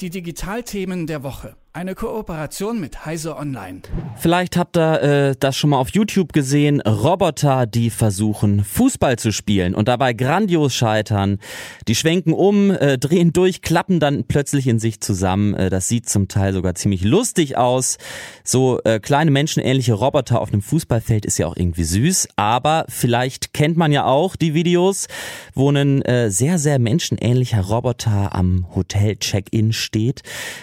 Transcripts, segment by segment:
Die Digitalthemen der Woche. Eine Kooperation mit Heise Online. Vielleicht habt ihr äh, das schon mal auf YouTube gesehen. Roboter, die versuchen, Fußball zu spielen und dabei grandios scheitern. Die schwenken um, äh, drehen durch, klappen dann plötzlich in sich zusammen. Äh, das sieht zum Teil sogar ziemlich lustig aus. So äh, kleine menschenähnliche Roboter auf einem Fußballfeld ist ja auch irgendwie süß. Aber vielleicht kennt man ja auch die Videos, wo ein äh, sehr, sehr menschenähnlicher Roboter am Hotel-Check-In steht.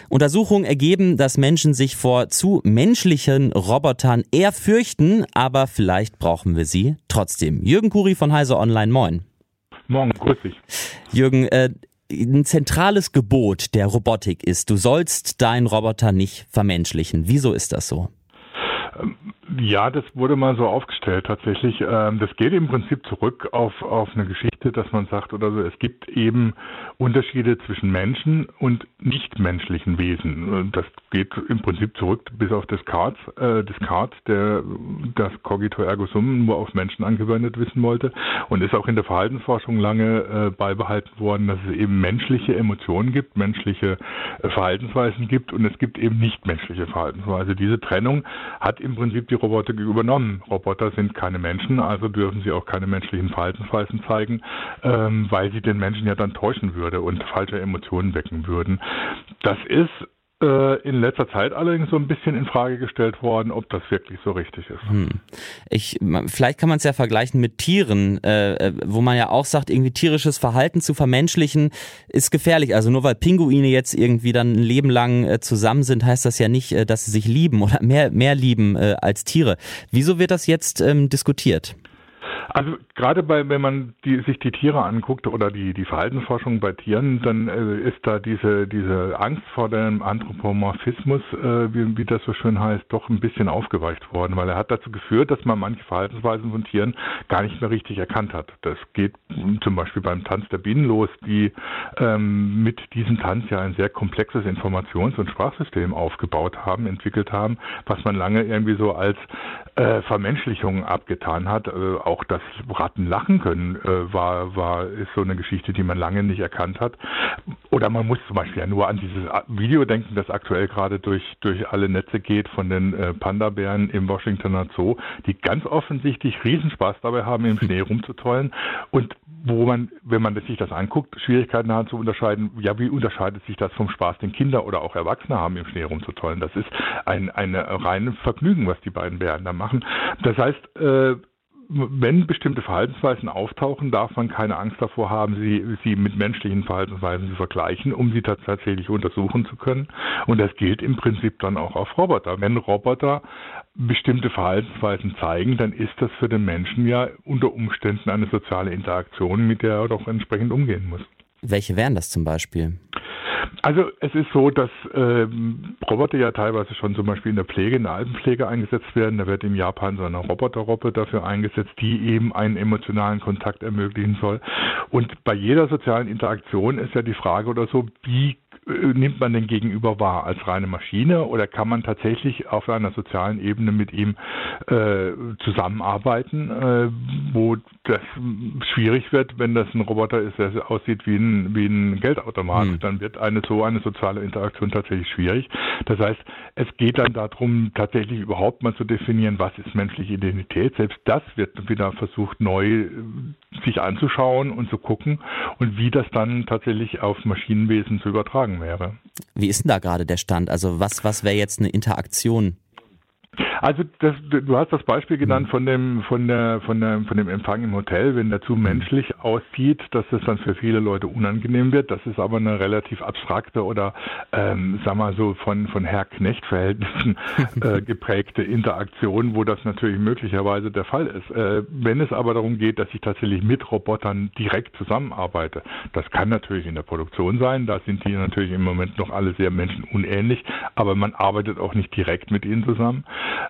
Untersuchungen ergeben, erleben, dass Menschen sich vor zu menschlichen Robotern eher fürchten, aber vielleicht brauchen wir sie trotzdem. Jürgen Kuri von Heise Online, moin. Morgen, grüß dich. Jürgen, äh, ein zentrales Gebot der Robotik ist, du sollst deinen Roboter nicht vermenschlichen. Wieso ist das so? Ja, das wurde mal so aufgestellt tatsächlich. Ähm, das geht im Prinzip zurück auf, auf eine Geschichte, dass man sagt oder so, es gibt eben Unterschiede zwischen Menschen und nichtmenschlichen Wesen. Das geht im Prinzip zurück bis auf Descartes, äh, Descartes, der das Cogito ergo sum nur auf Menschen angewendet wissen wollte und ist auch in der Verhaltensforschung lange äh, beibehalten worden, dass es eben menschliche Emotionen gibt, menschliche äh, Verhaltensweisen gibt und es gibt eben nichtmenschliche Verhaltensweisen. Diese Trennung hat im Prinzip die Robotik übernommen. Roboter sind keine Menschen, also dürfen sie auch keine menschlichen Verhaltensweisen zeigen, ähm, weil sie den Menschen ja dann täuschen würde und falsche Emotionen wecken würden. Das ist in letzter Zeit allerdings so ein bisschen in Frage gestellt worden, ob das wirklich so richtig ist. Hm. Ich, vielleicht kann man es ja vergleichen mit Tieren, äh, äh, wo man ja auch sagt, irgendwie tierisches Verhalten zu vermenschlichen ist gefährlich. Also nur weil Pinguine jetzt irgendwie dann ein Leben lang äh, zusammen sind, heißt das ja nicht, äh, dass sie sich lieben oder mehr, mehr lieben äh, als Tiere. Wieso wird das jetzt ähm, diskutiert? Also gerade bei, wenn man die, sich die Tiere anguckt oder die, die Verhaltensforschung bei Tieren, dann äh, ist da diese, diese Angst vor dem Anthropomorphismus, äh, wie, wie das so schön heißt, doch ein bisschen aufgeweicht worden, weil er hat dazu geführt, dass man manche Verhaltensweisen von Tieren gar nicht mehr richtig erkannt hat. Das geht zum Beispiel beim Tanz der Bienen los, die ähm, mit diesem Tanz ja ein sehr komplexes Informations- und Sprachsystem aufgebaut haben, entwickelt haben, was man lange irgendwie so als äh, Vermenschlichung abgetan hat. Äh, auch das Ratten lachen können, äh, war, war, ist so eine Geschichte, die man lange nicht erkannt hat. Oder man muss zum Beispiel ja nur an dieses Video denken, das aktuell gerade durch, durch alle Netze geht von den äh, Panda-Bären im Washingtoner Zoo, die ganz offensichtlich Riesenspaß dabei haben, im Schnee rumzutollen und wo man, wenn man sich das anguckt, Schwierigkeiten hat zu unterscheiden, ja, wie unterscheidet sich das vom Spaß, den Kinder oder auch Erwachsene haben, im Schnee rumzutollen. Das ist ein, eine reine Vergnügen, was die beiden Bären da machen. Das heißt, äh, wenn bestimmte Verhaltensweisen auftauchen, darf man keine Angst davor haben, sie, sie mit menschlichen Verhaltensweisen zu vergleichen, um sie tatsächlich untersuchen zu können. Und das gilt im Prinzip dann auch auf Roboter. Wenn Roboter bestimmte Verhaltensweisen zeigen, dann ist das für den Menschen ja unter Umständen eine soziale Interaktion, mit der er doch entsprechend umgehen muss. Welche wären das zum Beispiel? Also es ist so, dass ähm, Roboter ja teilweise schon zum Beispiel in der Pflege, in der Altenpflege eingesetzt werden. Da wird in Japan so eine Roboterroppe dafür eingesetzt, die eben einen emotionalen Kontakt ermöglichen soll. Und bei jeder sozialen Interaktion ist ja die Frage oder so, wie nimmt man den Gegenüber wahr als reine Maschine oder kann man tatsächlich auf einer sozialen Ebene mit ihm äh, zusammenarbeiten, äh, wo das schwierig wird, wenn das ein Roboter ist, der aussieht wie ein, wie ein Geldautomat, hm. dann wird eine so eine soziale Interaktion tatsächlich schwierig. Das heißt, es geht dann darum, tatsächlich überhaupt mal zu definieren, was ist menschliche Identität. Selbst das wird wieder versucht, neu äh, sich anzuschauen und zu gucken und wie das dann tatsächlich auf Maschinenwesen zu übertragen wäre. Wie ist denn da gerade der Stand? Also was, was wäre jetzt eine Interaktion? Also das, du hast das Beispiel genannt mhm. von dem von der von der von dem Empfang im Hotel, wenn der zu mhm. menschlich aussieht, dass das dann für viele Leute unangenehm wird. Das ist aber eine relativ abstrakte oder ähm, sag mal so von von Herr Knecht Verhältnissen äh, geprägte Interaktion, wo das natürlich möglicherweise der Fall ist. Äh, wenn es aber darum geht, dass ich tatsächlich mit Robotern direkt zusammenarbeite, das kann natürlich in der Produktion sein. Da sind die natürlich im Moment noch alle sehr menschenunähnlich, aber man arbeitet auch nicht direkt mit ihnen zusammen.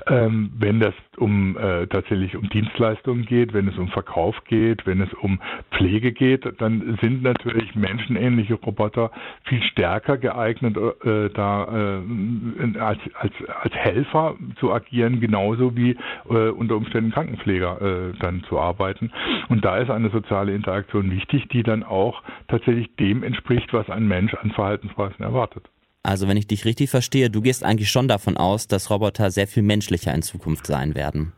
Ähm, wenn das um äh, tatsächlich um Dienstleistungen geht, wenn es um Verkauf geht, wenn es um Pflege geht, dann sind natürlich menschenähnliche Roboter viel stärker geeignet, äh, da äh, als, als, als Helfer zu agieren, genauso wie äh, unter Umständen Krankenpfleger äh, dann zu arbeiten. Und da ist eine soziale Interaktion wichtig, die dann auch tatsächlich dem entspricht, was ein Mensch an Verhaltensweisen erwartet. Also wenn ich dich richtig verstehe, du gehst eigentlich schon davon aus, dass Roboter sehr viel menschlicher in Zukunft sein werden.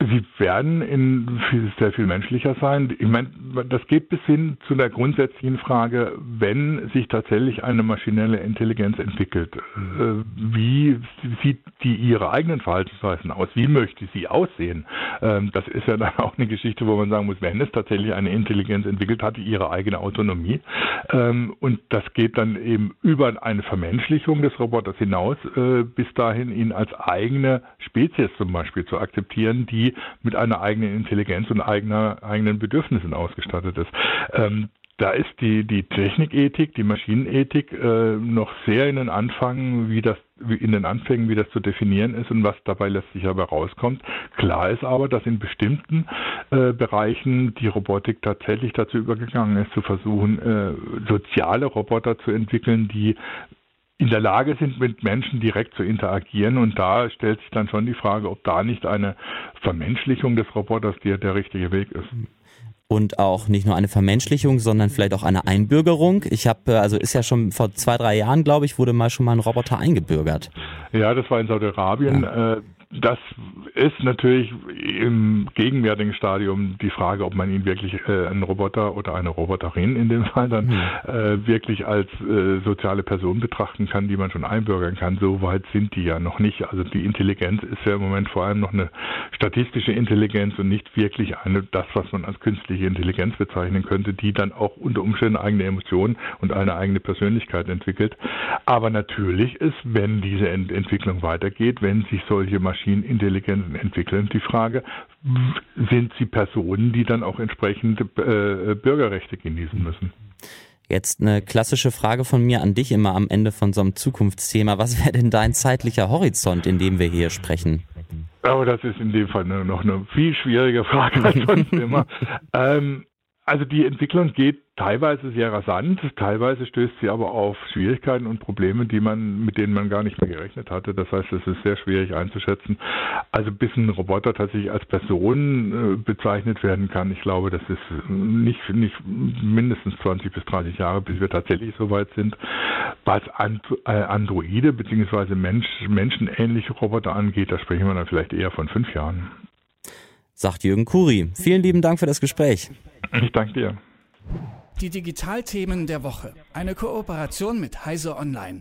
Sie werden in viel, sehr viel menschlicher sein. Ich meine, das geht bis hin zu der grundsätzlichen Frage, wenn sich tatsächlich eine maschinelle Intelligenz entwickelt, äh, wie sieht die ihre eigenen Verhaltensweisen aus? Wie möchte sie aussehen? Ähm, das ist ja dann auch eine Geschichte, wo man sagen muss, wenn es tatsächlich eine Intelligenz entwickelt, hat ihre eigene Autonomie. Ähm, und das geht dann eben über eine Vermenschlichung des Roboters hinaus, äh, bis dahin ihn als eigene Spezies zum Beispiel zu akzeptieren, die mit einer eigenen Intelligenz und eigener, eigenen Bedürfnissen ausgestattet ist. Ähm, da ist die, die Technikethik, die Maschinenethik äh, noch sehr in den Anfang, wie das in den Anfängen, wie das zu definieren ist und was dabei letztlich aber rauskommt. Klar ist aber, dass in bestimmten äh, Bereichen die Robotik tatsächlich dazu übergegangen ist, zu versuchen, äh, soziale Roboter zu entwickeln, die in der Lage sind, mit Menschen direkt zu interagieren. Und da stellt sich dann schon die Frage, ob da nicht eine Vermenschlichung des Roboters der, der richtige Weg ist. Und auch nicht nur eine Vermenschlichung, sondern vielleicht auch eine Einbürgerung. Ich habe, äh, also ist ja schon vor zwei, drei Jahren, glaube ich, wurde mal schon mal ein Roboter eingebürgert. Ja, das war in Saudi-Arabien. Ja. Äh, das ist natürlich im gegenwärtigen Stadium die Frage, ob man ihn wirklich äh, einen Roboter oder eine Roboterin in dem Fall dann mhm. äh, wirklich als äh, soziale Person betrachten kann, die man schon einbürgern kann. So weit sind die ja noch nicht. Also die Intelligenz ist ja im Moment vor allem noch eine statistische Intelligenz und nicht wirklich eine das, was man als künstliche Intelligenz bezeichnen könnte, die dann auch unter Umständen eigene Emotionen und eine eigene Persönlichkeit entwickelt. Aber natürlich ist, wenn diese Ent Entwicklung weitergeht, wenn sich solche Maschinenintelligenzen entwickeln, die Frage, sind sie Personen, die dann auch entsprechende äh, Bürgerrechte genießen müssen? Jetzt eine klassische Frage von mir an dich immer am Ende von so einem Zukunftsthema. Was wäre denn dein zeitlicher Horizont, in dem wir hier sprechen? Oh, das ist in dem Fall noch eine viel schwierige Frage als sonst immer. ähm, also die Entwicklung geht teilweise sehr rasant, teilweise stößt sie aber auf Schwierigkeiten und Probleme, die man, mit denen man gar nicht mehr gerechnet hatte. Das heißt, es ist sehr schwierig einzuschätzen. Also bis ein Roboter tatsächlich als Person äh, bezeichnet werden kann, ich glaube, das ist nicht, nicht mindestens 20 bis 30 Jahre, bis wir tatsächlich so weit sind. Was äh, Androide bzw. Mensch, menschenähnliche Roboter angeht, da sprechen wir dann vielleicht eher von fünf Jahren. Sagt Jürgen Kuri. Vielen lieben Dank für das Gespräch. Ich danke dir. Die Digitalthemen der Woche. Eine Kooperation mit Heise Online